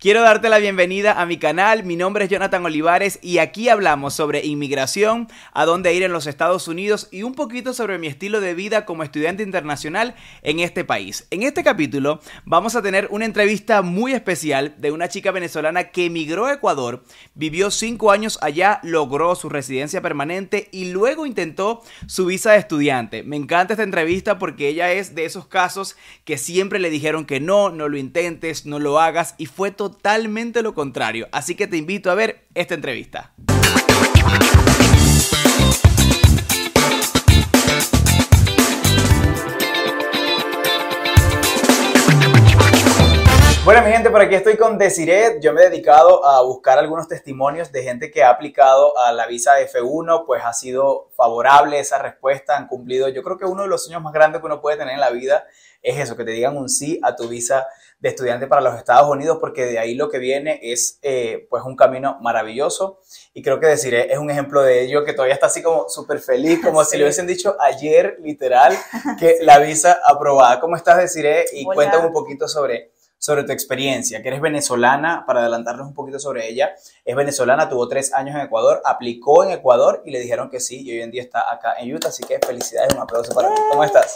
Quiero darte la bienvenida a mi canal, mi nombre es Jonathan Olivares y aquí hablamos sobre inmigración, a dónde ir en los Estados Unidos y un poquito sobre mi estilo de vida como estudiante internacional en este país. En este capítulo vamos a tener una entrevista muy especial de una chica venezolana que emigró a Ecuador, vivió cinco años allá, logró su residencia permanente y luego intentó su visa de estudiante. Me encanta esta entrevista porque ella es de esos casos que siempre le dijeron que no, no lo intentes, no lo hagas y fue todo totalmente lo contrario. Así que te invito a ver esta entrevista. Bueno, mi gente, por aquí estoy con Desiree. Yo me he dedicado a buscar algunos testimonios de gente que ha aplicado a la visa F1, pues ha sido favorable esa respuesta, han cumplido. Yo creo que uno de los sueños más grandes que uno puede tener en la vida es eso, que te digan un sí a tu visa de estudiante para los Estados Unidos, porque de ahí lo que viene es eh, pues un camino maravilloso. Y creo que deciré, es un ejemplo de ello, que todavía está así como súper feliz, como si le hubiesen dicho ayer, literal, que la visa aprobada. ¿Cómo estás, Deciré? Y cuéntame un poquito sobre, sobre tu experiencia, que eres venezolana, para adelantarnos un poquito sobre ella. Es venezolana, tuvo tres años en Ecuador, aplicó en Ecuador y le dijeron que sí, y hoy en día está acá en Utah, así que felicidades, un aplauso para ti. ¿Cómo estás?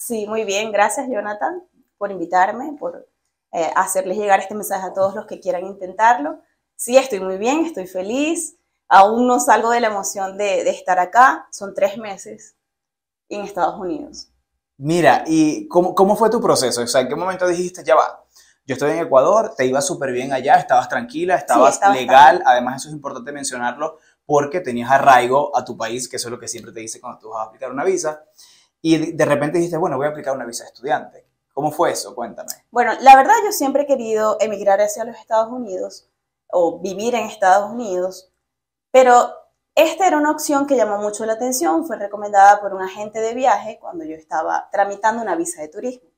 Sí, muy bien, gracias Jonathan por invitarme, por eh, hacerles llegar este mensaje a todos los que quieran intentarlo. Sí, estoy muy bien, estoy feliz. Aún no salgo de la emoción de, estar acá. Son tres meses en Estados Unidos. Mira, ¿y cómo, cómo, fue tu proceso? O sea, ¿en qué momento dijiste, ya va, yo estoy en Ecuador, te iba súper bien allá, estabas tranquila, estabas legal, además eso es importante mencionarlo porque tenías arraigo a tu país, que eso es lo que siempre te dice cuando tú vas a aplicar una visa, y de repente dijiste, bueno, voy a aplicar una visa de estudiante. ¿Cómo fue eso? Cuéntame. Bueno, la verdad yo siempre he querido emigrar hacia los Estados Unidos o vivir en Estados Unidos, pero esta era una opción que llamó mucho la atención, fue recomendada por un agente de viaje cuando yo estaba tramitando una visa de turismo.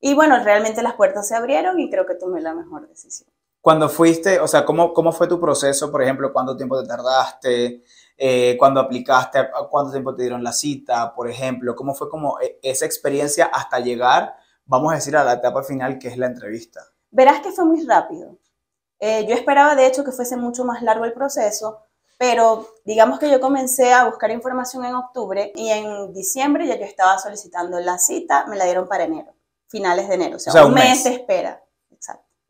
Y bueno, realmente las puertas se abrieron y creo que tomé la mejor decisión. Cuando fuiste, o sea, ¿cómo, cómo fue tu proceso? Por ejemplo, ¿cuánto tiempo te tardaste? Eh, cuando aplicaste? ¿Cuánto tiempo te dieron la cita? Por ejemplo, ¿cómo fue como eh, esa experiencia hasta llegar vamos a decir, a la etapa final, que es la entrevista? Verás que fue muy rápido. Eh, yo esperaba, de hecho, que fuese mucho más largo el proceso, pero digamos que yo comencé a buscar información en octubre y en diciembre ya yo estaba solicitando la cita, me la dieron para enero, finales de enero, o sea, un, mes. de espera.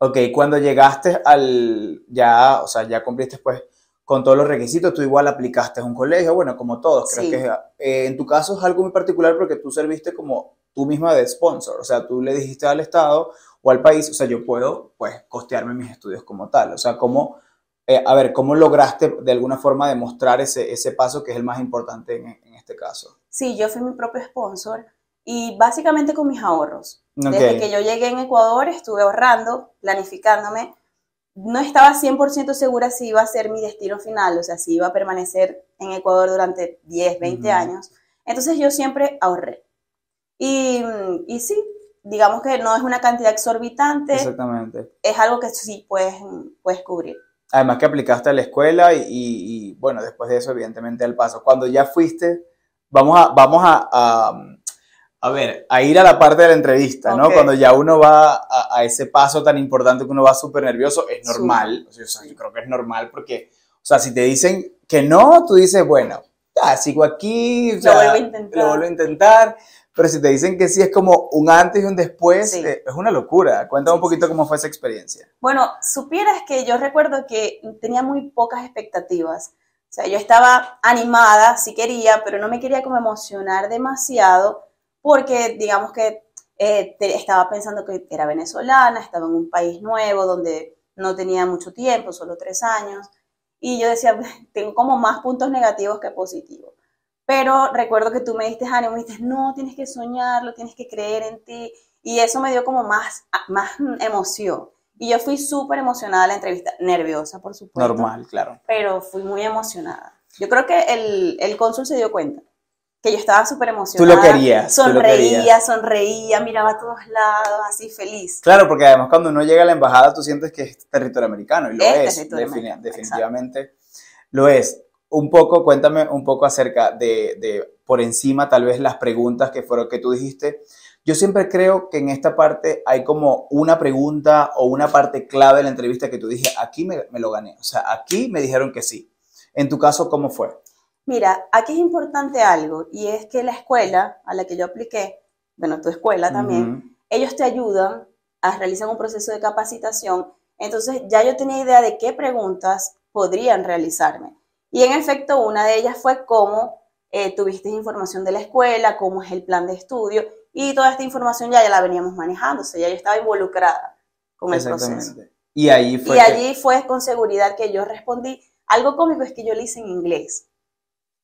Ok, cuando llegaste al, ya, o sea, ya cumpliste pues con todos los requisitos, tú igual aplicaste a un colegio, bueno, como todos, creo que eh, en tu caso es algo muy particular porque tú serviste como tú misma de sponsor, o sea, tú le dijiste al Estado o al país, o sea, yo puedo, pues, costearme mis estudios como tal, o sea, cómo, eh, a ver, ¿cómo lograste de alguna forma demostrar ese, ese paso que es el más importante en, este caso? Sí, yo fui mi propio sponsor y básicamente con mis ahorros. Desde que yo llegué en Ecuador estuve ahorrando, planificándome. No estaba 100% segura si iba a ser mi destino final, o sea, si iba a permanecer en Ecuador durante 10, 20 años. Entonces yo siempre ahorré. Y, y sí, digamos que no es una cantidad exorbitante. Exactamente. Es algo que sí puedes, puedes cubrir. Además que aplicaste a la escuela y, y, bueno, después de eso, evidentemente, el paso. Cuando ya fuiste, vamos a, vamos a, a, ver, a ir a la parte de la entrevista, ¿no? Cuando ya uno va a, a, ese paso tan importante que uno va súper nervioso, es normal. O sea, yo creo que es normal porque, o sea, si te dicen que no, tú dices, bueno, ya, sigo aquí, lo vuelvo a intentar. Lo vuelvo a intentar pero si te dicen que sí es como un antes y un después, eh, es una locura. Cuéntame un poquito cómo fue esa experiencia. Bueno, supieras que yo recuerdo que tenía muy pocas expectativas. O sea, yo estaba animada, sí quería, pero no me quería como emocionar demasiado porque digamos que eh, estaba pensando que era venezolana, estaba en un país nuevo donde no tenía mucho tiempo, solo tres años. Y yo decía, tengo como más puntos negativos que positivos. Pero recuerdo que tú me diste ánimo, me dijiste, no, tienes que soñarlo, tienes que creer en ti. Y eso me dio como más, más emoción. Y yo fui súper emocionada a la entrevista, nerviosa, por supuesto. Normal, claro. Pero fui muy emocionada. Yo creo que el, el cónsul se dio cuenta que yo estaba súper emocionada. Tú lo querías. Sonreía, sonreía, miraba a todos lados, así feliz. Claro, porque además cuando uno llega a la embajada tú sientes que es territorio americano y lo es, definitivamente lo es un poco, cuéntame un poco acerca de, de, por encima, tal vez las preguntas que fueron que tú dijiste. Yo siempre creo que en esta parte hay como una pregunta o una parte clave de la entrevista que tú dije, aquí me, me lo gané, o sea, aquí me dijeron que sí. En tu caso, ¿cómo fue? Mira, aquí es importante algo y es que la escuela a la que yo apliqué, bueno, tu escuela también, ellos te ayudan a realizar un proceso de capacitación. Entonces ya yo tenía idea de qué preguntas podrían realizarme. Y en efecto, una de ellas fue cómo eh, tuviste información de la escuela, cómo es el plan de estudio y toda esta información ya, ya la veníamos manejando, o sea, ya yo estaba involucrada con el proceso. Y ahí fue Y allí fue con seguridad que yo respondí. Algo cómico es que yo lo hice en inglés.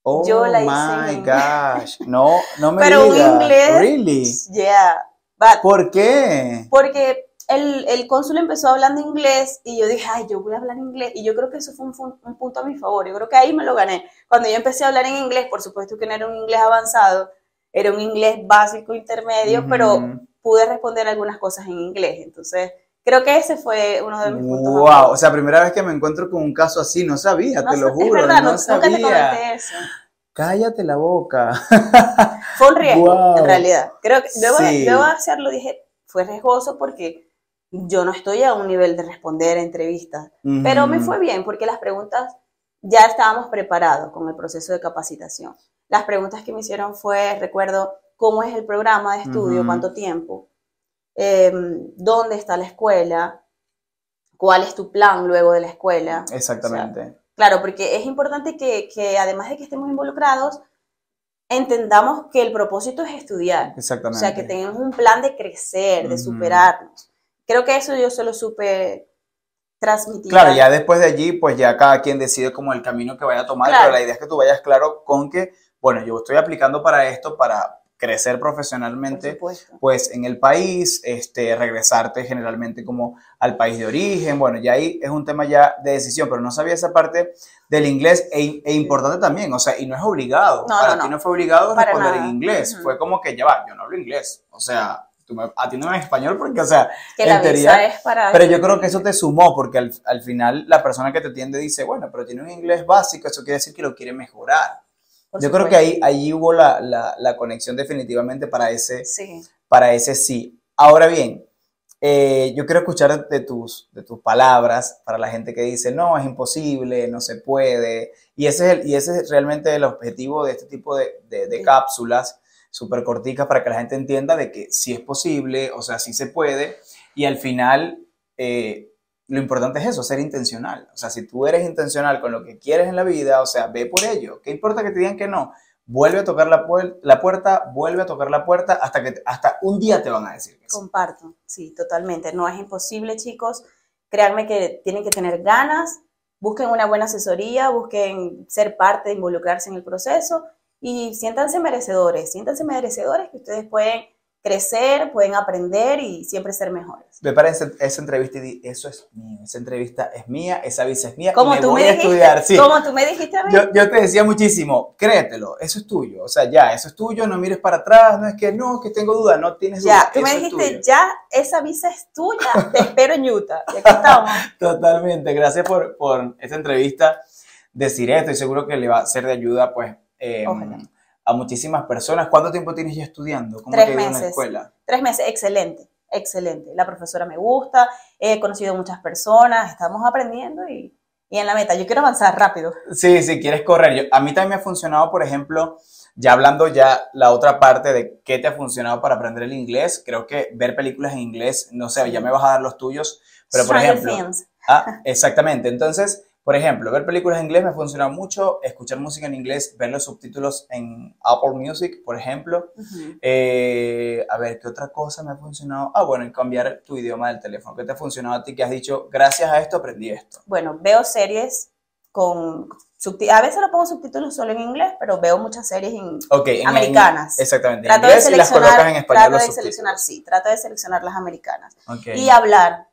Oh Yo la hice my en- gosh. No, no me Pero un inglés- Really? Yeah. But- ¿Por qué? porque el, el cónsul empezó hablando inglés y yo dije, ay, yo voy a hablar inglés. Y yo creo que eso fue un, un punto a mi favor. Yo creo que ahí me lo gané. Cuando yo empecé a hablar en inglés, por supuesto que no era un inglés avanzado, era un inglés básico, intermedio, Ujú. pero pude responder algunas cosas en inglés. Entonces, creo que ese fue uno de mis puntos. a Wow, o sea, primera vez que me encuentro con un caso así, no sabía, No te lo juro, es verdad, no no- nunca te sabía. comenté eso. Cállate la boca. Fue un riesgo, Wow. en realidad. Creo que luego, Sí. luego de hacerlo dije, fue riesgoso porque yo no estoy a un nivel de responder a entrevistas. Pero me fue bien porque las preguntas ya estábamos preparados con el proceso de capacitación. Las preguntas que me hicieron fue, recuerdo, cómo es el programa de estudio, Ujú. cuánto tiempo, eh, dónde está la escuela, cuál es tu plan luego de la escuela. Exactamente. Claro, porque es importante que, que además de que estemos involucrados, entendamos que el propósito es estudiar. O Exactamente. sea, que tenemos un plan de crecer, de Ujú. superarnos. Creo que eso yo se lo supe transmitir. Claro, ya después de allí, pues ya cada quien decide como el camino que vaya a tomar, Claro. pero la idea es que tú vayas claro con que, bueno, yo estoy aplicando para esto, para crecer profesionalmente, pues en el país, este, regresarte generalmente como al país de origen, bueno, ya ahí es un tema ya de decisión, pero no sabía esa parte del inglés e, e importante también, o sea, y no es obligado, No, para no, ti no. fue obligado Para responder en inglés, fue como que ya va, yo no hablo inglés, o sea, tú me atiendes en español porque, o sea, Que en la teoría- visa es para... pero yo creo que eso te sumó, porque al, al final la persona que te atiende dice, bueno, pero tiene un inglés básico, eso quiere decir que lo quiere mejorar. Por Yo creo que ahí, ahí hubo la, la, la conexión definitivamente para ese, Sí. para ese sí. Ahora bien, eh, yo quiero escuchar de tus, de tus palabras para la gente que dice, no, es imposible, no se puede. Y ese es, el- y ese es realmente el objetivo de este tipo de, de- de Sí. cápsulas súper corticas para que la gente entienda de que sí es posible, o sea, sí se puede. Y al final, eh, lo importante es eso, ser intencional. O sea, si tú eres intencional con lo que quieres en la vida, o sea, ve por ello. ¿Qué importa que te digan que no? Vuelve a tocar la, la puerta, vuelve a tocar la puerta hasta que hasta un día te van a decir que. Comparto, sí, totalmente. No es imposible, chicos. Créanme que tienen que tener ganas, busquen una buena asesoría, busquen ser parte, involucrarse en el proceso y siéntanse merecedores, siéntanse merecedores que ustedes pueden crecer, pueden aprender y siempre ser mejores. Prepara esa, esa entrevista y di, eso es mío, esa entrevista es mía, esa visa es mía, y Como me tú voy me a dijiste, estudiar. Sí. como tú me dijiste a mí. Yo, yo te decía muchísimo, créetelo, eso es tuyo, o sea, ya, eso es tuyo, no mires para atrás, no es que no, que tengo duda, no tienes ya, duda, tú me es dijiste, ya, esa visa es tuya, te espero en Utah. Y aquí estamos. Totalmente, gracias por, por esta entrevista. Deciré, estoy seguro que le va a ser de ayuda, pues, eh, Ojalá. A muchísimas personas. ¿Cuánto tiempo tienes ya estudiando? ¿Cómo Tres te ha ido en la meses. escuela? Tres meses, excelente, excelente. La profesora me gusta, he conocido muchas personas, estamos aprendiendo y, y en la meta. Yo quiero avanzar rápido. Sí, si quieres correr. Yo- a mí también me ha funcionado, por ejemplo, ya hablando ya la otra parte de qué te ha funcionado para aprender el inglés. Creo que ver películas en inglés, no sé, ya me vas a dar los tuyos, pero por Stranger ejemplo, Things. Ah, exactamente. Entonces, por ejemplo, ver películas en inglés me funciona mucho, escuchar música en inglés, ver los subtítulos en Apple Music, por ejemplo. Eh, a ver, ¿qué otra cosa me ha funcionado? Ah, bueno, cambiar tu idioma del teléfono. ¿Qué te ha funcionado a ti que has dicho, gracias a esto aprendí esto? Bueno, veo series con. A veces lo pongo subtítulos solo en inglés, pero veo muchas series en Ok, en- en- Americanas. exactamente, en Trato de inglés y las seleccionar, colocas en español trato de subtítulos. seleccionar, sí, trato de seleccionar las americanas. Ok. Y hablar.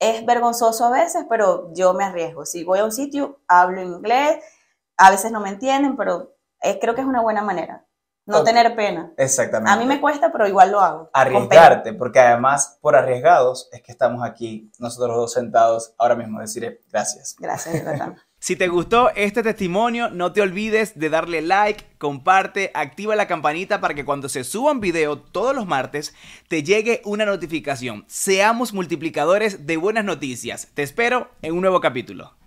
Es vergonzoso a veces, pero yo me arriesgo. Si voy a un sitio, hablo inglés, a veces no me entienden, pero eh, creo que es una buena manera. No tener pena. Exactamente. A mí me cuesta, pero igual lo hago. Arriesgarte, porque además, por arriesgados, es que estamos aquí, nosotros dos sentados, ahora mismo deciré gracias. Gracias. Si te gustó este testimonio, no te olvides de darle like, comparte, activa la campanita para que cuando se suba un video todos los martes te llegue una notificación. Seamos multiplicadores de buenas noticias. Te espero en un nuevo capítulo.